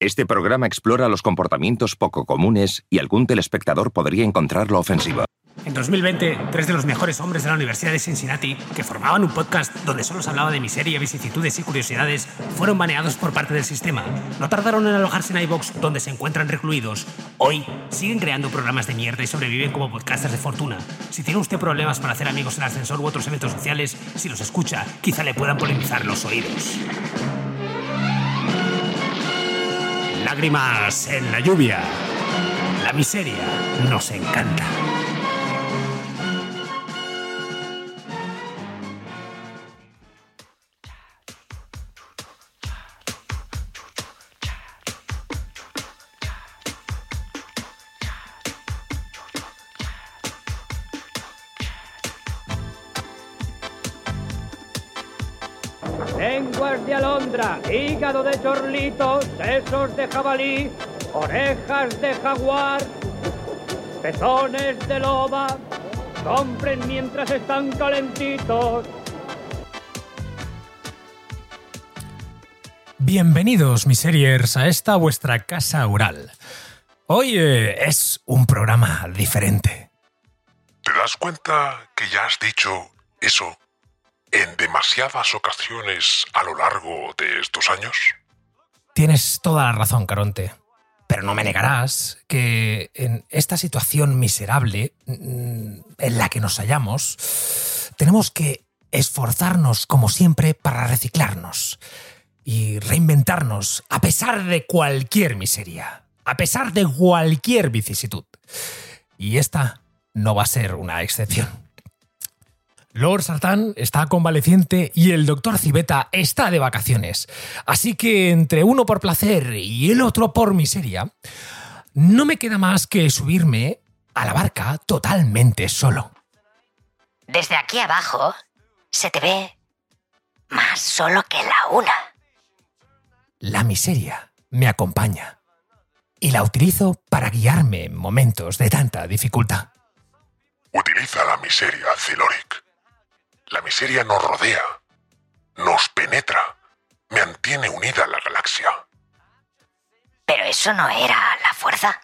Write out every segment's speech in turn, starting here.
Este programa explora los comportamientos poco comunes y algún telespectador podría encontrarlo ofensivo. En 2020, tres de los mejores hombres de la Universidad de Cincinnati, que formaban un podcast donde solo se hablaba de miseria, vicisitudes y curiosidades, fueron baneados por parte del sistema. No tardaron en alojarse en iVox, donde se encuentran recluidos. Hoy siguen creando programas de mierda y sobreviven como podcasters de fortuna. Si tiene usted problemas para hacer amigos en ascensor u otros eventos sociales, si los escucha, quizá le puedan polinizar los oídos. Lágrimas en la lluvia. La miseria nos encanta. Lenguas de alondra, hígado de chorlito, sesos de jabalí, orejas de jaguar, pezones de loba, compren mientras están calentitos. Bienvenidos, miseriers, a esta vuestra casa oral. Hoy eh, es un programa diferente. ¿Te das cuenta que ya has dicho eso en demasiadas ocasiones a lo largo de estos años? Tienes toda la razón, Caronte. Pero no me negarás que en esta situación miserable mm, en la que nos hallamos, tenemos que esforzarnos, como siempre, para reciclarnos y reinventarnos a pesar de cualquier miseria, a pesar de cualquier vicisitud. Y esta no va a ser una excepción. Lord Sartán está convaleciente y el doctor Civeta está de vacaciones. Así que entre uno por placer y el otro por miseria, no me queda más que subirme a la barca totalmente solo. Desde aquí abajo se te ve más solo que la una. La miseria me acompaña y la utilizo para guiarme en momentos de tanta dificultad. Utiliza la miseria, Ziloric. La miseria nos rodea, nos penetra, mantiene unida la galaxia. Pero eso no era la fuerza.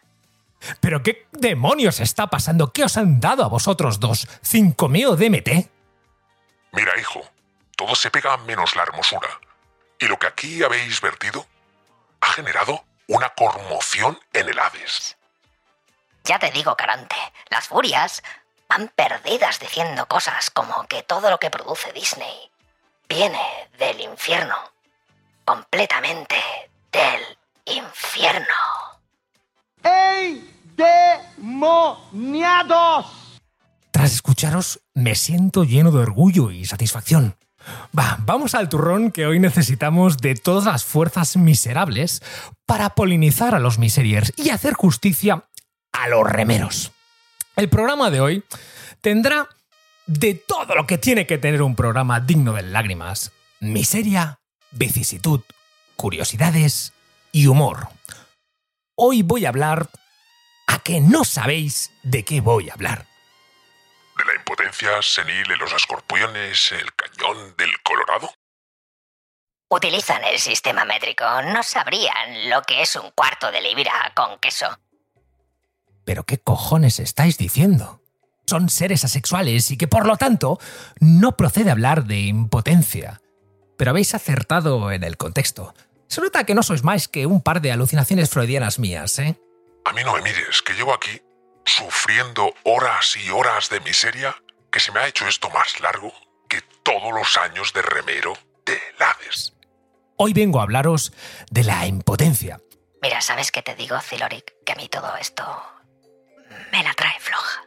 ¿Pero qué demonios está pasando? ¿Qué os han dado a vosotros dos? ¿Cinco meo DMT? Mira, hijo, todo se pega menos la hermosura. Y lo que aquí habéis vertido ha generado una conmoción en el Hades. Ya te digo, Carante, las furias van perdidas diciendo cosas como que todo lo que produce Disney viene del infierno. Completamente del infierno. ¡Ey, demoniados! Tras escucharos, me siento lleno de orgullo y satisfacción. Va, vamos al turrón que hoy necesitamos de todas las fuerzas miserables para polinizar a los miseriers y hacer justicia a los remeros. El programa de hoy tendrá de todo lo que tiene que tener un programa digno de lágrimas. Miseria, vicisitud, curiosidades y humor. Hoy voy a hablar a que no sabéis de qué voy a hablar. ¿De la impotencia senil en los escorpiones, el cañón del Colorado? Utilizan el sistema métrico, no sabrían lo que es un cuarto de libra con queso. ¿Pero qué cojones estáis diciendo? Son seres asexuales y que por lo tanto no procede hablar de impotencia. Pero habéis acertado en el contexto. Se nota que no sois más que un par de alucinaciones freudianas mías, ¿eh? A mí no me mires, que llevo aquí sufriendo horas y horas de miseria, que se me ha hecho esto más largo que todos los años de remero de Hades. Hoy vengo a hablaros de la impotencia. Mira, ¿sabes qué te digo, Ziloric? Que a mí todo esto me la trae floja.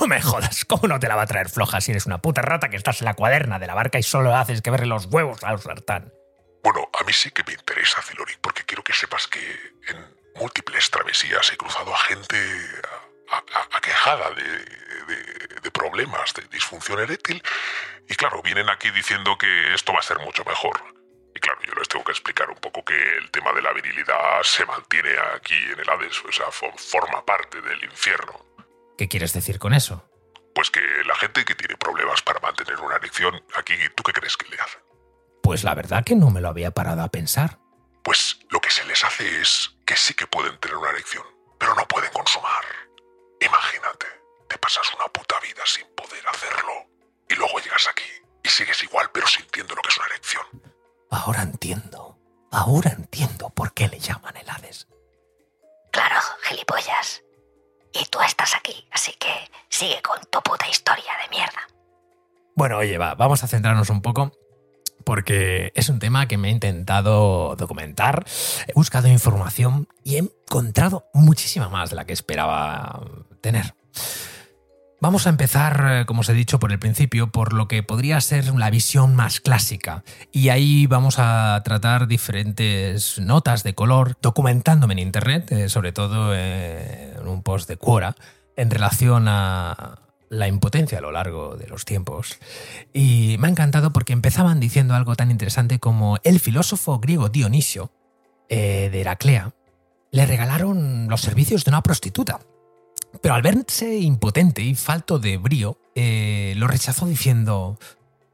No me jodas, ¿cómo no te la va a traer floja si eres una puta rata que estás en la cuaderna de la barca y solo haces que verle los huevos al sartán? Bueno, a mí sí que me interesa, Ziloric, porque quiero que sepas que en múltiples travesías he cruzado a gente a- a- aquejada de, de- de problemas de disfunción eréctil y claro, vienen aquí diciendo que esto va a ser mucho mejor. Y claro, yo les tengo que explicar un poco que el tema de la virilidad se mantiene aquí en el Hades, o sea, fo- forma parte del infierno. ¿Qué quieres decir con eso? Pues que la gente que tiene problemas para mantener una erección, aquí, ¿tú qué crees que le hace? Pues la verdad que no me lo había parado a pensar. Pues lo que se les les hace es que sí que pueden tener una erección, pero no pueden consumar. Imagínate, te pasas una puta vida sin poder hacerlo y luego llegas aquí y sigues igual pero sintiendo lo que es una erección. Ahora entiendo. Ahora entiendo por qué le llaman el Hades. Claro, gilipollas. Y tú estás aquí, así que sigue con tu puta historia de mierda. Bueno, oye, va, vamos a centrarnos un poco porque es un tema que me he intentado documentar, he buscado información y he encontrado muchísima más de la que esperaba tener. Vamos a empezar, eh, como os he dicho por el principio, por lo que podría ser la visión más clásica. Y ahí vamos a tratar diferentes notas de color, documentándome en Internet, eh, sobre todo eh, en un post de Quora, en relación a la impotencia a lo largo de los tiempos. Y me ha encantado porque empezaban diciendo algo tan interesante como el filósofo griego Dionisio, de Heraclea, le regalaron los servicios de una prostituta. Pero al verse impotente y falto de brío, eh, lo rechazó diciendo,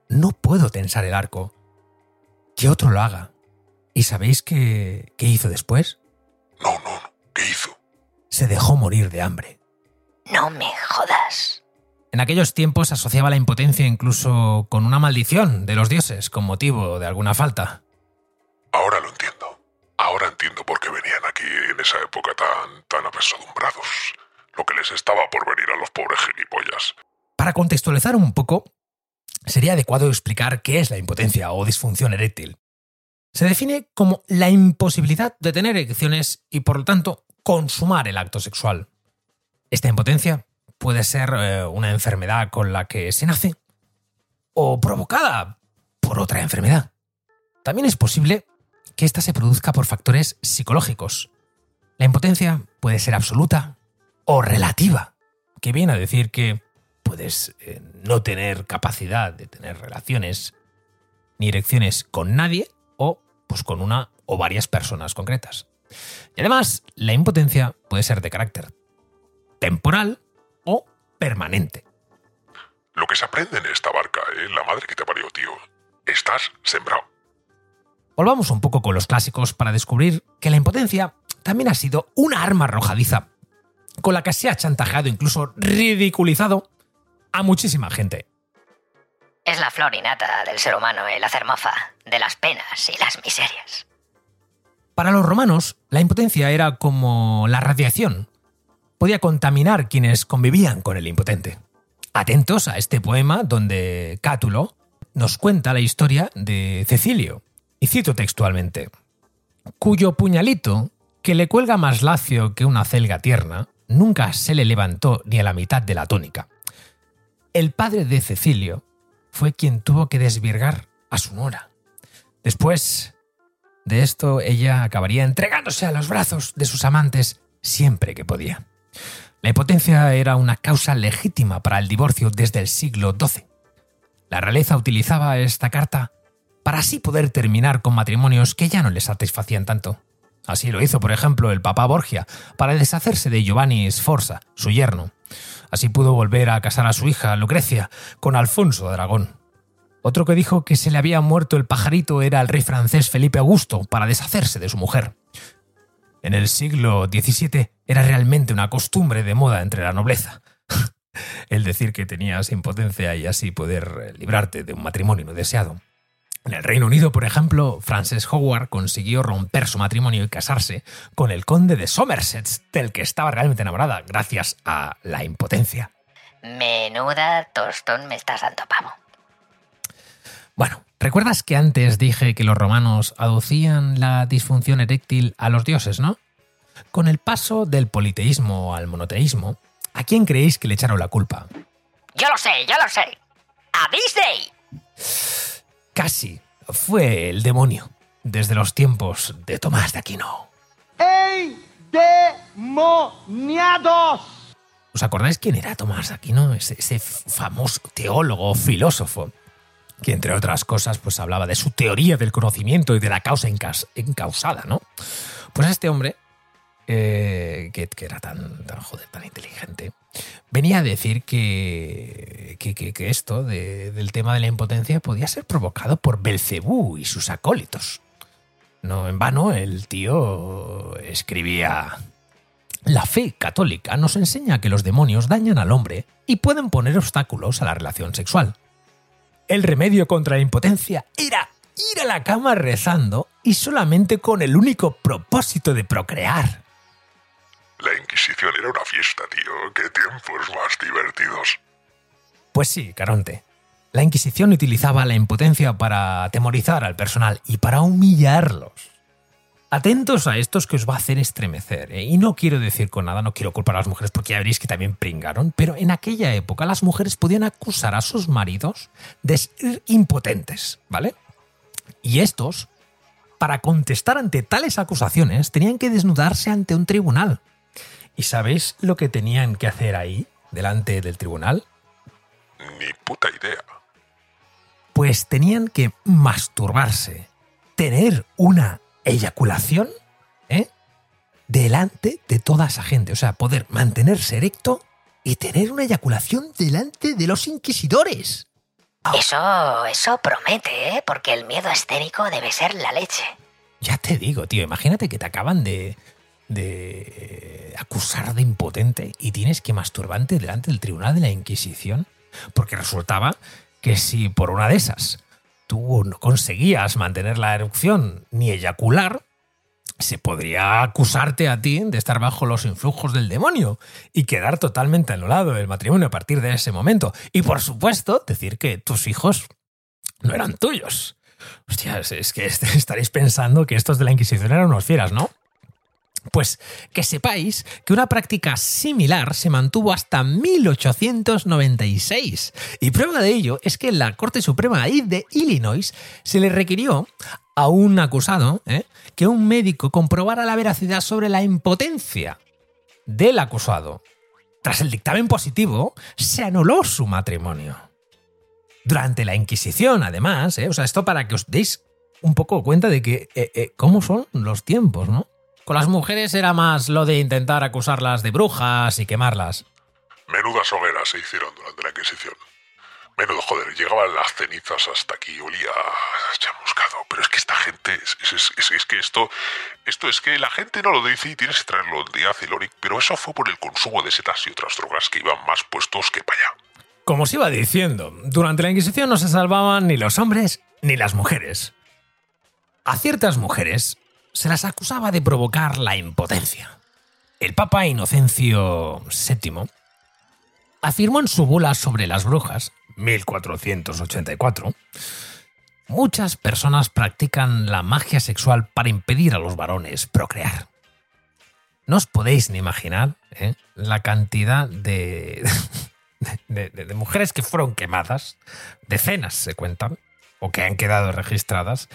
no puedo tensar el arco. Que otro lo haga. ¿Y sabéis qué, qué hizo después? No, no, no. ¿Qué hizo? Se dejó morir de hambre. No me jodas. En aquellos tiempos asociaba la impotencia incluso con una maldición de los dioses con motivo de alguna falta. Ahora lo entiendo. Ahora entiendo por qué venían aquí en esa época tan, tan apesadumbrados lo que les estaba por venir a los pobres gilipollas. Para contextualizar un poco, sería adecuado explicar qué es la impotencia o disfunción eréctil. Se define como la imposibilidad de tener erecciones y por lo tanto consumar el acto sexual. Esta impotencia puede ser eh, una enfermedad con la que se nace o provocada por otra enfermedad. También es posible que ésta se produzca por factores psicológicos. La impotencia puede ser absoluta o relativa, que viene a decir que puedes eh, no tener capacidad de tener relaciones ni erecciones con nadie o pues con una o varias personas concretas. Y además, la impotencia puede ser de carácter temporal o permanente. Lo que se aprende en esta barca, ¿eh? La madre que te parió, tío. Estás sembrado. Volvamos un poco con los clásicos para descubrir que la impotencia también ha sido una arma arrojadiza con la que se ha chantajeado, incluso ridiculizado a muchísima gente. Es la flor innata del ser humano el hacer mofa de las penas y las miserias. Para los romanos, la impotencia era como la radiación. Podía contaminar quienes convivían con el impotente. Atentos a este poema donde Cátulo nos cuenta la historia de Cecilio. Y cito textualmente, cuyo puñalito, que le cuelga más lacio que una celga tierna, nunca se le levantó ni a la mitad de la túnica. El padre de Cecilio fue quien tuvo que desvirgar a su nora. Después de esto, ella acabaría entregándose a los brazos de sus amantes siempre que podía. La impotencia era una causa legítima para el divorcio desde el siglo XII. La realeza utilizaba esta carta para así poder terminar con matrimonios que ya no le satisfacían tanto. Así lo hizo, por ejemplo, el Papa Borgia, para deshacerse de Giovanni Sforza, su yerno. Así pudo volver a casar a su hija, Lucrecia, con Alfonso de Aragón. Otro que dijo que se le había muerto el pajarito era el rey francés Felipe Augusto, para deshacerse de su mujer. En el siglo XVII era realmente una costumbre de moda entre la nobleza. el decir que tenías impotencia y así poder librarte de un matrimonio no deseado. En el Reino Unido, por ejemplo, Frances Howard consiguió romper su matrimonio y casarse con el conde de Somerset, del que estaba realmente enamorada, gracias a la impotencia. Menuda tostón me estás dando, pavo. Bueno, ¿recuerdas que antes dije que los romanos aducían la disfunción eréctil a los dioses, no? Con el paso del politeísmo al monoteísmo, ¿a quién creéis que le echaron la culpa? Yo lo sé, yo lo sé. ¡A Disney! Casi fue el demonio desde los tiempos de Tomás de Aquino. ¡Endemoniados! ¿Os acordáis quién era Tomás de Aquino? Ese, ese famoso teólogo, filósofo, que entre otras cosas pues hablaba de su teoría del conocimiento y de la causa encausada, ¿no? Pues este hombre, eh, que, era tan, tan, joder, tan inteligente, venía a decir que, que, esto del tema de la impotencia podía ser provocado por Belcebú y sus acólitos. No en vano el tío escribía... La fe católica nos enseña que los demonios dañan al hombre y pueden poner obstáculos a la relación sexual. El remedio contra la impotencia era ir a la cama rezando y solamente con el único propósito de procrear. La Inquisición era una fiesta, tío. Qué tiempos más divertidos. Pues sí, Caronte. La Inquisición utilizaba la impotencia para atemorizar al personal y para humillarlos. Atentos a estos que os va a hacer estremecer. ¿eh? Y no quiero decir con nada, no quiero culpar a las mujeres porque ya veréis que también pringaron, pero en aquella época las mujeres podían acusar a sus maridos de ser impotentes, ¿vale? Y estos, para contestar ante tales acusaciones, tenían que desnudarse ante un tribunal. ¿Y sabéis lo que tenían que hacer ahí, delante del tribunal? Ni puta idea. Pues tenían que masturbarse, tener una eyaculación, ¿eh? Delante de toda esa gente. O sea, poder mantenerse erecto y tener una eyaculación delante de los inquisidores. Eso, eso promete, ¿eh? Porque el miedo escénico debe ser la leche. Ya te digo, tío, imagínate que te acaban de, de acusar de impotente y tienes que masturbarte delante del tribunal de la Inquisición. Porque resultaba que si por una de esas tú no conseguías mantener la erupción ni eyacular, se podría acusarte a ti de estar bajo los influjos del demonio y quedar totalmente anulado el matrimonio a partir de ese momento. Y por supuesto, decir que tus hijos no eran tuyos. Hostia, es que estaréis pensando que estos de la Inquisición eran unos fieras, ¿no? Pues que sepáis que una práctica similar se mantuvo hasta 1896. Y prueba de ello es que en la Corte Suprema de Illinois se le requirió a un acusado ¿eh? que un médico comprobara la veracidad sobre la impotencia del acusado. Tras el dictamen positivo, se anuló su matrimonio. Durante la Inquisición, además, ¿eh? o sea, esto para que os deis un poco cuenta de que eh, cómo son los tiempos, ¿no? Con las mujeres era más lo de intentar acusarlas de brujas y quemarlas. Menudas hogueras se hicieron durante la Inquisición. Menudo joder, llegaban las cenizas hasta aquí, olía chamuscado. Pero es que esta gente, es, que esto, esto es que la gente no lo dice y tienes que traerlo el día Ciloric, pero eso fue por el consumo de setas y otras drogas que iban más puestos que para allá. Como os iba diciendo, durante la Inquisición no se salvaban ni los hombres ni las mujeres. A ciertas mujeres se las acusaba de provocar la impotencia. El Papa Inocencio VII afirmó en su bula sobre las brujas, 1484, muchas personas practican la magia sexual para impedir a los varones procrear. No os podéis ni imaginar ¿eh? la cantidad de, de, mujeres que fueron quemadas, decenas se cuentan, o que han quedado registradas,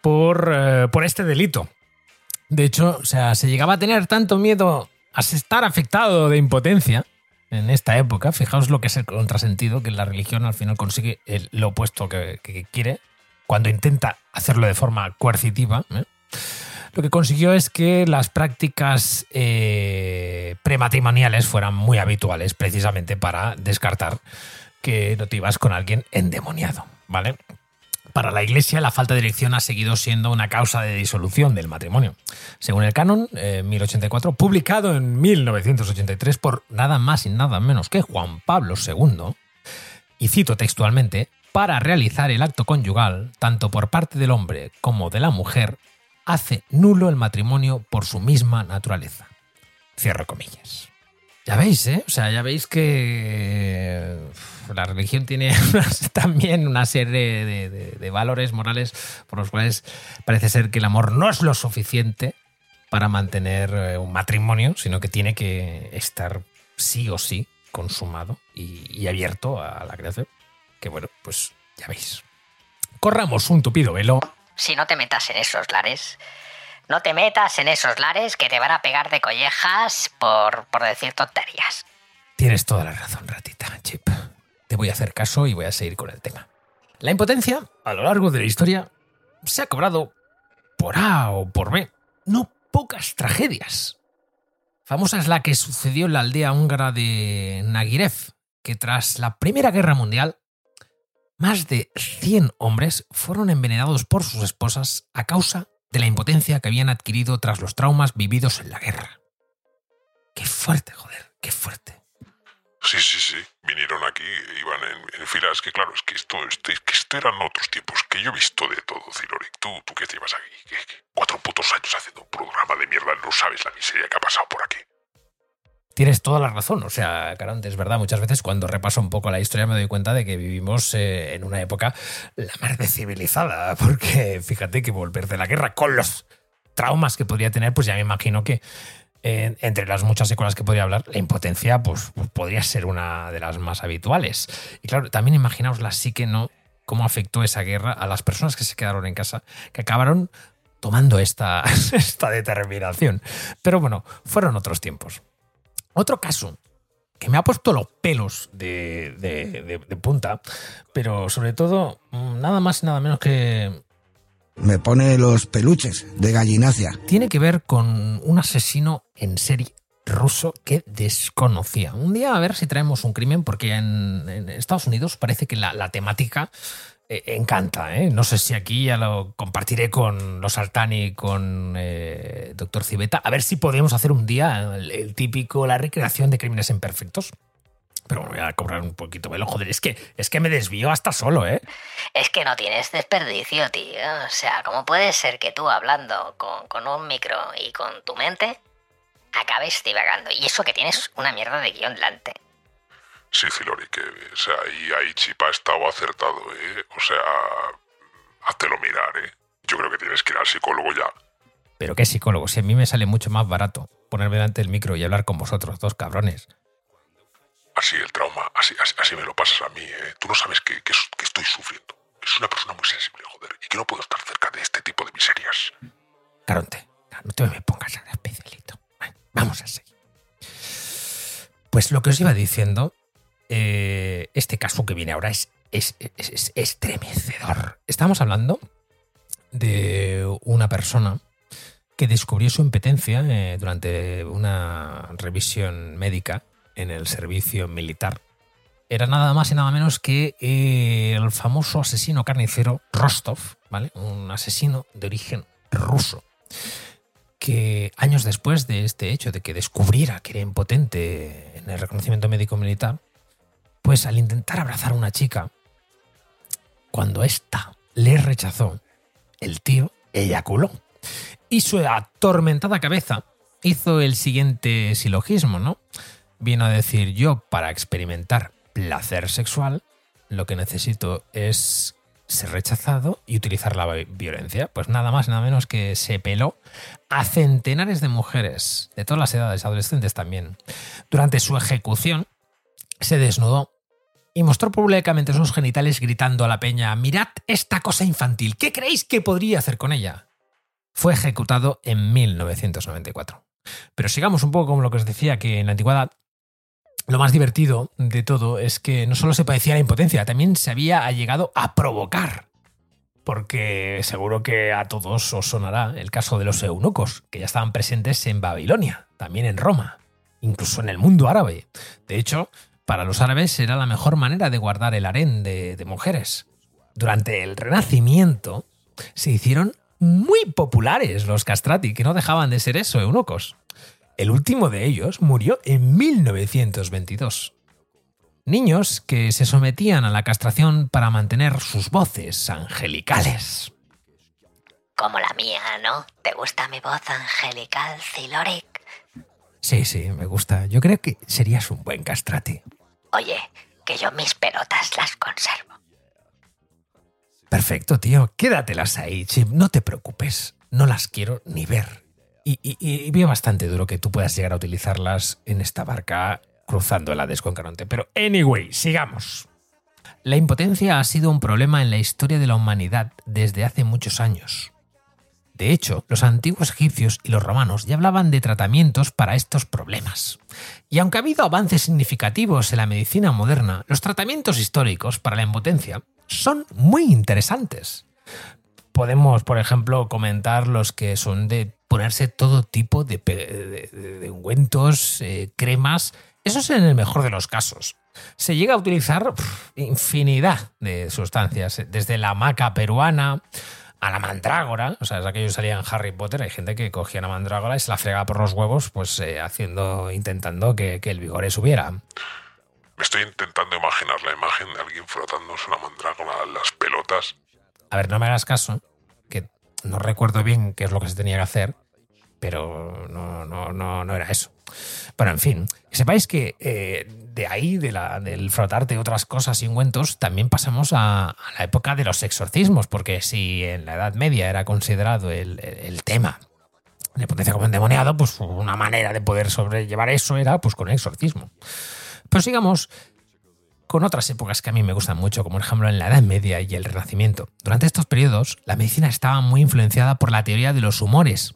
por, eh, por este delito. De hecho, o sea, se llegaba a tener tanto miedo a estar afectado de impotencia en esta época. Fijaos lo que es el contrasentido, que la religión al final consigue lo opuesto que, quiere cuando intenta hacerlo de forma coercitiva. ¿eh? Lo que consiguió es que las prácticas eh, prematrimoniales fueran muy habituales, precisamente para descartar que no te ibas con alguien endemoniado, ¿vale? Para la Iglesia, la falta de dirección ha seguido siendo una causa de disolución del matrimonio. Según el canon 1084, publicado en 1983 por nada más y nada menos que Juan Pablo II, y cito textualmente, para realizar el acto conyugal, tanto por parte del hombre como de la mujer, hace nulo el matrimonio por su misma naturaleza. Cierro comillas. Ya veis, ¿eh? O sea, ya veis que la religión tiene también una serie de, valores morales por los cuales parece ser que el amor no es lo suficiente para mantener eh, un matrimonio, sino que tiene que estar sí o sí consumado y, abierto a la creación. Que bueno, pues ya veis. Corramos un tupido velo. Si no te metas en esos lares, no te metas en esos lares que te van a pegar de collejas por, por decir tonterías. Tienes toda la razón, ratita, Chip. Te voy a hacer caso y voy a seguir con el tema. La impotencia, a lo largo de la historia, se ha cobrado por A o por B. No pocas tragedias. Famosa es la que sucedió en la aldea húngara de Nagirev, que tras la Primera Guerra Mundial, más de 100 hombres fueron envenenados por sus esposas a causa de la impotencia que habían adquirido tras los traumas vividos en la guerra. Qué fuerte, joder, qué fuerte. Sí, sí, sí. Vinieron aquí, iban en, filas. Que claro, es que esto, este, que esto eran otros tiempos. Que yo he visto de todo, Ciloric. ¿Tú, tú qué llevas aquí? cuatro putos años haciendo un programa de mierda. No sabes la miseria que ha pasado por aquí. Tienes toda la razón. O sea, Carante, es verdad. Muchas veces cuando repaso un poco la historia me doy cuenta de que vivimos eh, en una época la más de civilizada. Porque fíjate que volver de la guerra con los traumas que podría tener, pues ya me imagino que entre las muchas secuelas que podría hablar, la impotencia pues, podría ser una de las más habituales. Y claro, también imaginaos la psique, ¿no? Cómo afectó esa guerra a las personas que se quedaron en casa, que acabaron tomando esta, esta determinación. Pero bueno, fueron otros tiempos. Otro caso que me ha puesto los pelos de, de punta, pero sobre todo, mm, nada más y nada menos que me pone los peluches de gallinacia. Tiene que ver con un asesino en serie ruso que desconocía. Un día a ver si traemos un crimen, porque en, Estados Unidos parece que la, temática eh, encanta. ¿eh? No sé si aquí ya lo compartiré con los Altani, con eh, Doctor Civeta, a ver si podemos hacer un día el, típico, la recreación de crímenes imperfectos. Pero voy a cobrar un poquito velo. Joder, es que, es que me desvío hasta solo, ¿eh? Es que no tienes desperdicio, tío. O sea, ¿cómo puede ser que tú hablando con, un micro y con tu mente acabes divagando? Y eso que tienes una mierda de guion delante. Sí, Filori, que o sea, ahí, ahí Chipa ha estado acertado, ¿eh? O sea, háztelo mirar, ¿eh? Yo creo que tienes que ir al psicólogo ya. ¿Pero qué psicólogo? Si a mí me sale mucho más barato ponerme delante del micro y hablar con vosotros, dos cabrones. Así el trauma, así, así, me lo pasas a mí. ¿eh? Tú no sabes que, estoy sufriendo. Es una persona muy sensible, joder, y que no puedo estar cerca de este tipo de miserias. Caronte, no te me pongas a especialito. Vamos a seguir. Pues lo que os iba diciendo, eh, este caso que viene ahora es, es, estremecedor. Estamos hablando de una persona que descubrió su impetencia eh, durante una revisión médica en el servicio militar. Era nada más y nada menos que eh, el famoso asesino carnicero Rostov, ¿vale? Un asesino de origen ruso que años después de este hecho, de que descubriera que era impotente en el reconocimiento médico militar, pues al intentar abrazar a una chica, cuando ésta le rechazó, el tío eyaculó. Y su atormentada cabeza hizo el siguiente silogismo, ¿no? vino a decir yo para experimentar placer sexual, lo que necesito es ser rechazado y utilizar la violencia. Pues nada más, nada menos que se peló a centenares de mujeres de todas las edades, adolescentes también. Durante su ejecución, se desnudó y mostró públicamente sus genitales gritando a la peña, mirad esta cosa infantil, ¿qué creéis que podría hacer con ella? Fue ejecutado en 1994. Pero sigamos un poco como lo que os decía, que en la antigüedad lo más divertido de todo es que no solo se padecía la impotencia, también se había llegado a provocar. Porque seguro que a todos os sonará el caso de los eunucos, que ya estaban presentes en Babilonia, también en Roma, incluso en el mundo árabe. De hecho, para los árabes era la mejor manera de guardar el harén de, de mujeres. Durante el Renacimiento se hicieron muy populares los castrati, que no dejaban de ser eso, eunucos. El último de ellos murió en 1922. Niños que se sometían a la castración para mantener sus voces angelicales. Como la mía, ¿no? ¿Te gusta mi voz angelical, Ziloric? Sí, sí, me gusta. Yo creo que serías un buen castrati. Oye, que yo mis pelotas las conservo. Perfecto, tío. Quédatelas ahí, Chip. No te preocupes. No las quiero ni ver y, veo bastante duro que tú puedas llegar a utilizarlas en esta barca cruzando el Hades con Caronte. Pero, anyway, sigamos. La impotencia ha sido un problema en la historia de la humanidad desde hace muchos años. De hecho, los antiguos egipcios y los romanos ya hablaban de tratamientos para estos problemas. Y aunque ha habido avances significativos en la medicina moderna, los tratamientos históricos para la impotencia son muy interesantes. Podemos, por ejemplo, comentar los que son de ponerse todo tipo de, ungüentos, eh, cremas. Eso es en el mejor de los casos. Se llega a utilizar infinidad de sustancias, desde la maca peruana a la mandrágora, o sea, es aquello que salía en Harry Potter, hay gente que cogía la mandrágora y se la fregaba por los huevos, pues eh, haciendo, intentando que, que el vigor subiera. Me estoy intentando imaginar la imagen de alguien frotándose una mandrágora en las pelotas. A ver, no me hagas caso, que no recuerdo bien qué es lo que se tenía que hacer, pero no, no, no, no era eso. Bueno, en fin, sepáis que eh, de ahí, de la, del frotarte otras cosas y ungüentos, también pasamos a, la época de los exorcismos, porque si en la Edad Media era considerado el, el- el tema de potencia como endemoniado, pues una manera de poder sobrellevar eso era pues con el exorcismo. Pero sigamos con otras épocas que a mí me gustan mucho, como por ejemplo en la Edad Media y el Renacimiento. Durante estos periodos, la medicina estaba muy influenciada por la teoría de los humores,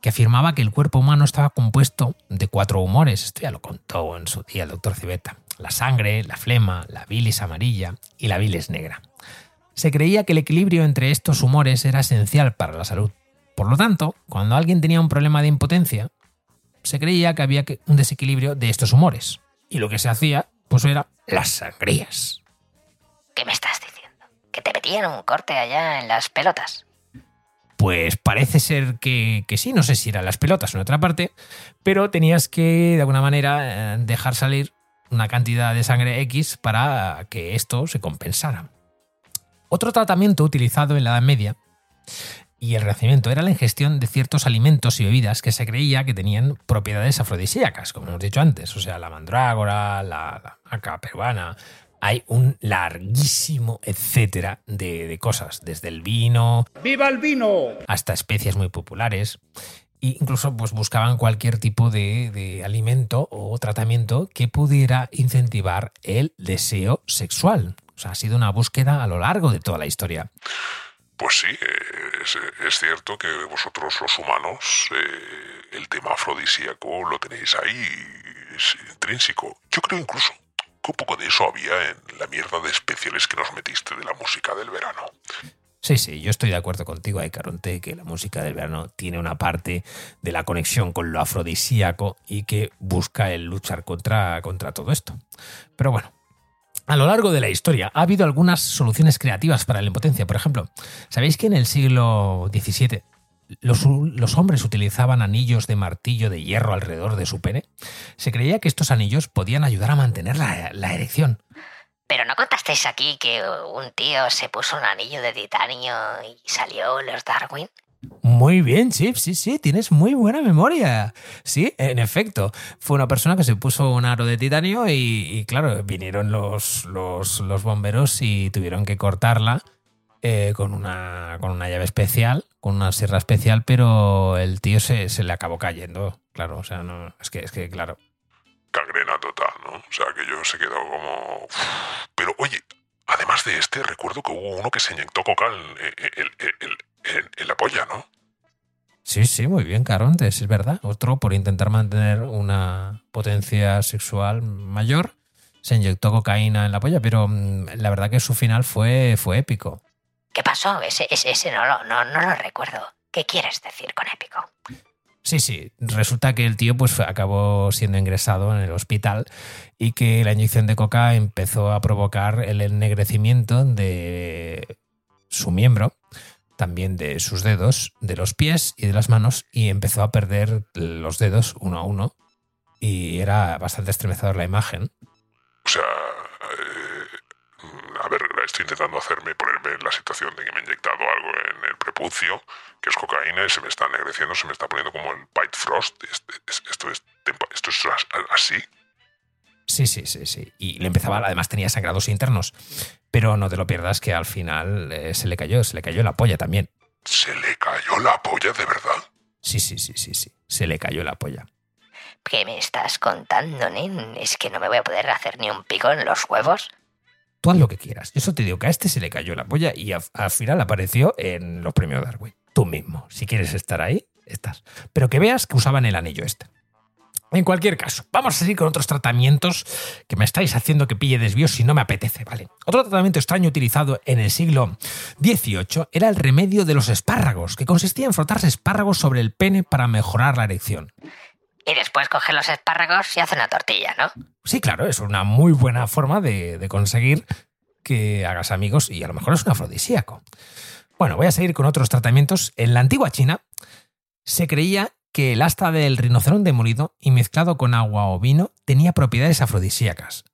que afirmaba que el cuerpo humano estaba compuesto de cuatro humores. Esto ya lo contó en su día el doctor Civeta. La sangre, la flema, la bilis amarilla y la bilis negra. Se creía que el equilibrio entre estos humores era esencial para la salud. Por lo tanto, cuando alguien tenía un problema de impotencia, se creía que había un desequilibrio de estos humores. Y lo que se hacía, pues era las sangrías. ¿Qué me estás diciendo? ¿Que te metían un corte allá en las pelotas? Pues parece ser que, que sí, no sé si eran las pelotas o en otra parte, pero tenías que de alguna manera eh, dejar salir una cantidad de sangre X para que esto se compensara. Otro tratamiento utilizado en la Edad Media y el Renacimiento era la ingestión de ciertos alimentos y bebidas que se creía que tenían propiedades afrodisíacas, como hemos dicho antes, o sea, la mandrágora, la, la maca peruana. Hay un larguísimo etcétera de, de cosas, desde el vino, ¡Viva el vino! hasta especies muy populares. E incluso pues, buscaban cualquier tipo de, de alimento o tratamiento que pudiera incentivar el deseo sexual. O sea, ha sido una búsqueda a lo largo de toda la historia. Pues sí, es, es cierto que vosotros los humanos eh, el tema afrodisíaco lo tenéis ahí, es intrínseco. Yo creo incluso un poco de eso había en la mierda de especiales que nos metiste de la música del verano. Sí, sí, yo estoy de acuerdo contigo, Caronte, que la música del verano tiene una parte de la conexión con lo afrodisíaco y que busca el luchar contra, contra todo esto. Pero bueno, a lo largo de la historia ha habido algunas soluciones creativas para la impotencia. Por ejemplo, ¿sabéis que en el siglo XVII los, los hombres utilizaban anillos de martillo de hierro alrededor de su pene? Se creía que estos anillos podían ayudar a mantener la, la erección. Pero no contasteis aquí que un tío se puso un anillo de titanio y salió los Darwin. Muy bien, Chip, sí, sí, tienes muy buena memoria. Sí, en efecto, fue una persona que se puso un aro de titanio y, y, claro, vinieron los, los, los bomberos y tuvieron que cortarla eh, con, una, con una llave especial, con una sierra especial, pero el tío se, se le acabó cayendo. Claro, o sea, no, es que, es que, claro. Cangrena total, ¿no? O sea, que yo se quedó como... Pero oye, además de este, recuerdo que hubo uno que se inyectó coca en, en- en- en- en la polla, ¿no? Sí, sí, muy bien, Carontes, es verdad. Otro, por intentar mantener una potencia sexual mayor, se inyectó cocaína en la polla, pero mm, la verdad que su final fue, fue épico. ¿Qué pasó? Ese, ese, ese no, lo, no, no lo recuerdo. ¿Qué quieres decir con épico? Sí, sí, resulta que el tío pues acabó siendo ingresado en el hospital y que la inyección de coca empezó a provocar el ennegrecimiento de su miembro, también de sus dedos, de los pies y de las manos y empezó a perder los dedos uno a uno y era bastante estremecedor la imagen. O sea, estoy intentando hacerme ponerme en la situación de que me he inyectado algo en el prepucio, que es cocaína, y se me está ennegreciendo, se me está poniendo como el Bite Frost. Este- es- Esto es, esto es as- así. Sí, sí, sí, sí. Y le empezaba, además tenía sangrados internos. Pero no te lo pierdas que al final eh, se le cayó, se le cayó la polla también. ¿Se le cayó la polla de verdad? Sí, sí, sí, sí, sí. Se le cayó la polla. ¿Qué me estás contando, nen? ¿Es que no me voy a poder hacer ni un pico en los huevos? Tú haz lo que quieras. Eso te digo que a este se le cayó la polla y al final apareció en los premios Darwin. Tú mismo, si quieres estar ahí, estás. Pero que veas que usaban el anillo este. En cualquier caso, vamos a seguir con otros tratamientos que me estáis haciendo que pille desvíos si no me apetece, ¿vale? Otro tratamiento extraño utilizado en el siglo XVIII era el remedio de los espárragos, que consistía en frotarse espárragos sobre el pene para mejorar la erección. Y después coge los espárragos y hace una tortilla, ¿no? Sí, claro, es una muy buena forma de, de conseguir que hagas amigos y a lo mejor es un afrodisíaco. Bueno, voy a seguir con otros tratamientos. En la antigua China se creía que el asta del rinoceronte molido y mezclado con agua o vino tenía propiedades afrodisíacas.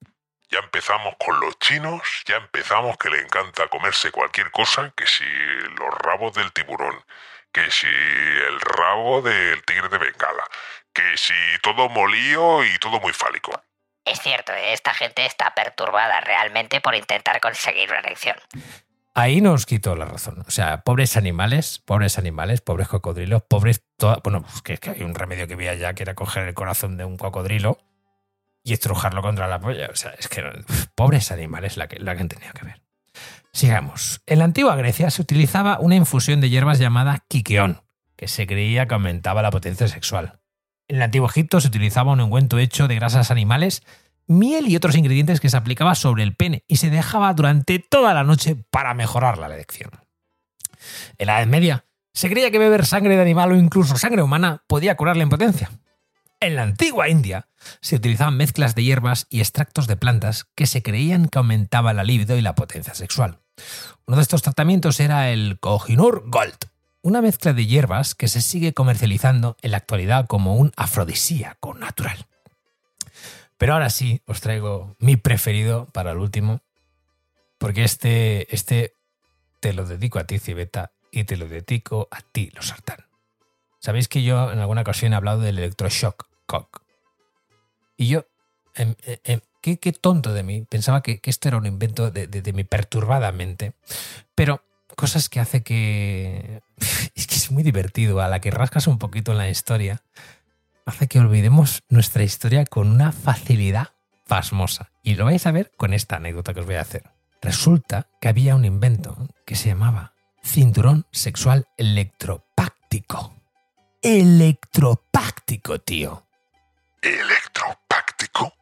Ya empezamos con los chinos, ya empezamos que le encanta comerse cualquier cosa, que si los rabos del tiburón, que si el rabo del tigre de Bengala, que si todo molío y todo muy fálico. Es cierto, esta gente está perturbada realmente por intentar conseguir una erección. Ahí nos quitó la razón. O sea, pobres animales, pobres animales, pobres cocodrilos, pobres... toda- Bueno, pues que, que hay un remedio que vi allá que era coger el corazón de un cocodrilo y estrujarlo contra la polla. O sea, es que pobres animales la que, la que han tenido que ver. Sigamos. En la antigua Grecia se utilizaba una infusión de hierbas llamada quiqueón, que se creía que aumentaba la potencia sexual. En el antiguo Egipto se utilizaba un ungüento hecho de grasas animales, miel y otros ingredientes que se aplicaba sobre el pene y se dejaba durante toda la noche para mejorar la erección. En la Edad Media se creía que beber sangre de animal o incluso sangre humana podía curar la impotencia. En la antigua India se utilizaban mezclas de hierbas y extractos de plantas que se creían que aumentaba la libido y la potencia sexual. Uno de estos tratamientos era el Kohinoor Gold, una mezcla de hierbas que se sigue comercializando en la actualidad como un afrodisíaco natural. Pero ahora sí, os traigo mi preferido para el último, porque este, este te lo dedico a ti, Cibeta, y te lo dedico a ti, los sartán. Sabéis que yo en alguna ocasión he hablado del electroshock cock. Y yo, em, em, em, qué, qué tonto de mí, pensaba que, que esto era un invento de mi perturbada mente. Pero cosas que hace que... Es que es muy divertido, a la que rascas un poquito en la historia, hace que olvidemos nuestra historia con una facilidad pasmosa. Y lo vais a ver con esta anécdota que os voy a hacer. Resulta que había un invento que se llamaba cinturón sexual electropáctico. Electropáctico, tío. ¿Electropáctico?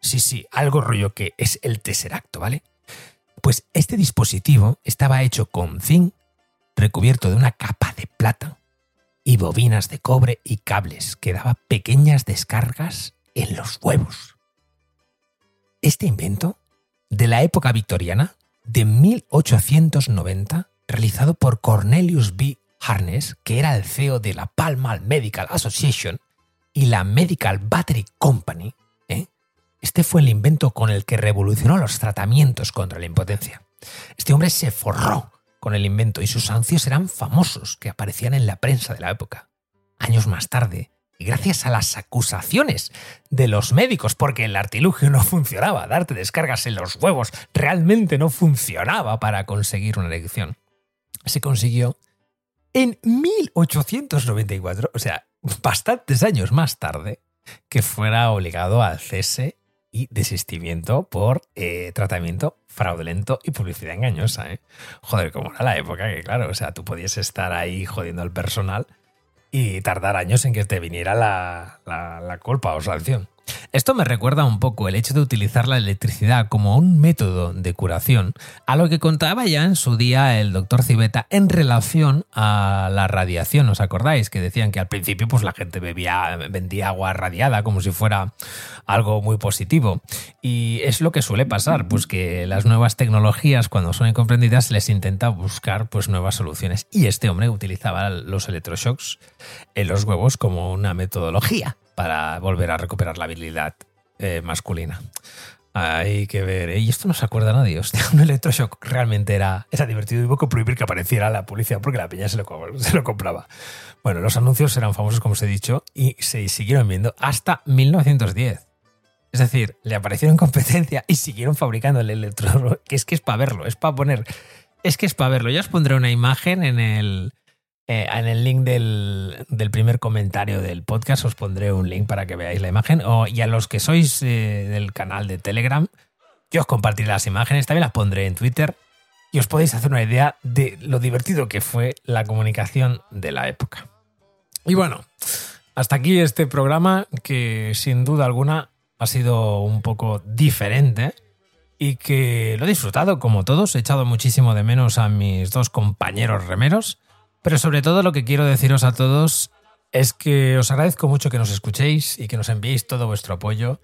Sí, sí, algo rollo que es el tesseracto, ¿vale? Pues este dispositivo estaba hecho con zinc, recubierto de una capa de plata y bobinas de cobre y cables que daba pequeñas descargas en los huevos. Este invento, de la época victoriana, de 1890, realizado por Cornelius B. Harness, que era el CEO de la Pall Mall Medical Association y la Medical Battery Company. Este fue el invento con el que revolucionó los tratamientos contra la impotencia. Este hombre se forró con el invento y sus anuncios eran famosos, que aparecían en la prensa de la época. Años más tarde, y gracias a las acusaciones de los médicos, porque el artilugio no funcionaba, darte descargas en los huevos realmente no funcionaba para conseguir una erección, se consiguió en 1894, o sea, bastantes años más tarde, que fuera obligado al cese y desistimiento por eh, tratamiento fraudulento y publicidad engañosa. ¿eh? Joder, como era la época que, claro, o sea, tú podías estar ahí jodiendo al personal y tardar años en que te viniera la, la, la culpa o sanción. Esto me recuerda un poco el hecho de utilizar la electricidad como un método de curación a lo que contaba ya en su día el doctor Civeta en relación a la radiación. ¿Os acordáis? Que decían que al principio pues, la gente bebía, vendía agua radiada como si fuera algo muy positivo. Y es lo que suele pasar, pues que las nuevas tecnologías cuando son incomprendidas les intenta buscar pues, nuevas soluciones. Y este hombre utilizaba los electroshocks en los huevos como una metodología para volver a recuperar la habilidad eh, masculina. Hay que ver. ¿eh? Y esto no se acuerda nadie. Hostia, un electroshock realmente era, era divertido y hubo que prohibir que apareciera la publicidad porque la peña se lo, se lo compraba. Bueno, los anuncios eran famosos, como os he dicho, y se siguieron viendo hasta 1910. Es decir, le aparecieron competencia y siguieron fabricando el electro. Que es que es para verlo, es para poner. Es que es para verlo. Ya os pondré una imagen en el, eh, en el link del, del, primer comentario del podcast os pondré un link para que veáis la imagen. Y a los que sois eh, del canal de Telegram, yo os compartiré las imágenes, también las pondré en Twitter y os podéis hacer una idea de lo divertido que fue la comunicación de la época. Y bueno, hasta aquí este programa que sin duda alguna ha sido un poco diferente y que lo he disfrutado como todos. He echado muchísimo de menos a mis dos compañeros remeros. Pero sobre todo lo que quiero deciros a todos es que os agradezco mucho que nos escuchéis y que nos enviéis todo vuestro apoyo.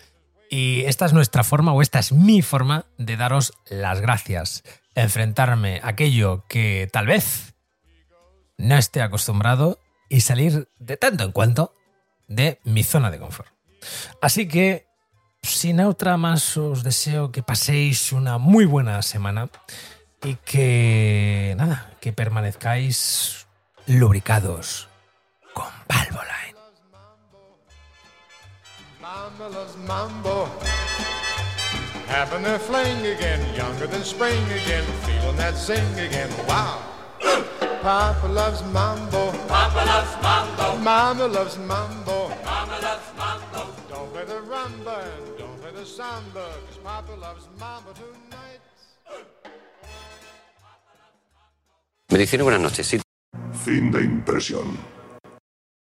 Y esta es nuestra forma, o esta es mi forma, de daros las gracias. enfrentarme a aquello que tal vez no esté acostumbrado y salir de tanto en cuanto de mi zona de confort. Así que, sin otra más, os deseo que paséis una muy buena semana y que, nada, que permanezcáis lubricados con Valvoline. Mama loves mambo. Having a fling again, younger than spring again, feeling that zing again. Wow. Papa loves mambo. Papa loves mambo. Mama loves mambo. Mama loves mambo. Don't play the rumba and don't play the samba, cause Papa loves mambo tonight. Medicina, buenas noches. Sí, Fin de impresión.